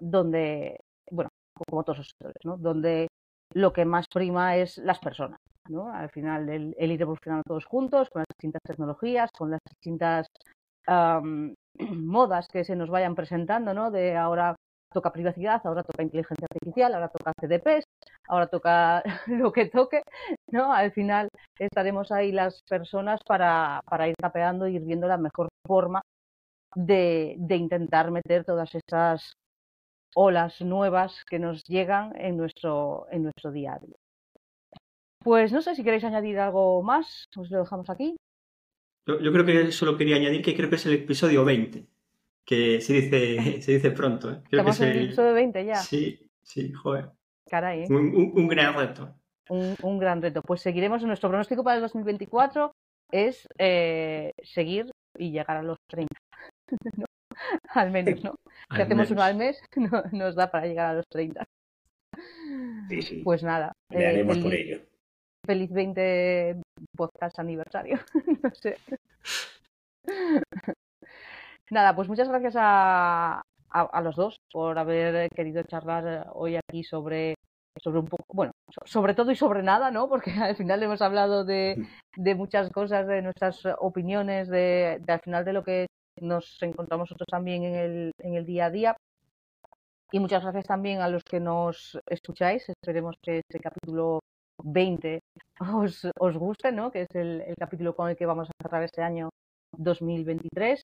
donde, como todos los sectores, ¿no? donde lo que más prima es las personas. ¿no? Al final, el, ir evolucionando todos juntos, con las distintas tecnologías, con las distintas modas que se nos vayan presentando, ¿no? de ahora toca privacidad, ahora toca inteligencia artificial, ahora toca CDPs, ahora toca lo que toque, ¿no? Al final estaremos ahí las personas para, para ir capeando y ir viendo la mejor forma de, de intentar meter todas esas olas nuevas que nos llegan en nuestro, en nuestro día. Pues no sé si queréis añadir algo más, os lo dejamos aquí. Yo, creo que solo quería añadir que creo que es el episodio 20, que se dice, se dice pronto. ¿eh? Creo Estamos que es el... episodio 20 ya. Sí, sí, joder. Caray, ¿eh? Un, un- un gran reto. un, un gran reto. Pues seguiremos. Nuestro pronóstico para el 2024 es eh, seguir y llegar a los 30. ¿no? Al menos, ¿no? Si hacemos uno al mes, no- nos da para llegar a los 30. Sí, sí. Pues nada. Le eh, haremos feliz, por ello. feliz 20 podcast aniversario. no sé. Nada, pues muchas gracias a, a, a los dos por haber querido charlar eh, hoy aquí sobre, sobre un poco, bueno, so- sobre todo y sobre nada, ¿no? Porque al final hemos hablado de, de muchas cosas, de nuestras opiniones, de, de al final de lo que nos encontramos nosotros también en el, en el día a día. Y muchas gracias también a los que nos escucháis. Esperemos que este capítulo 20 os, os guste, ¿no? Que es el, el capítulo con el que vamos a cerrar este año 2023.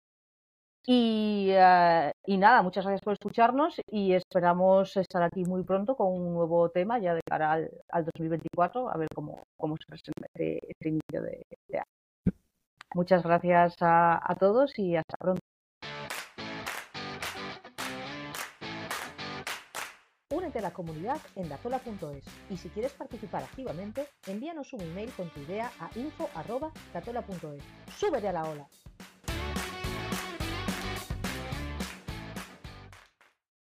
Y, eh, y nada, muchas gracias por escucharnos y esperamos estar aquí muy pronto con un nuevo tema ya de cara al, al 2024, a ver cómo, cómo se presenta este, este inicio de, de año. Muchas gracias a, a todos y hasta pronto. Únete a la comunidad en datola.es y si quieres participar activamente, envíanos un email con tu idea a info.datola.es. ¡Súbete a la ola!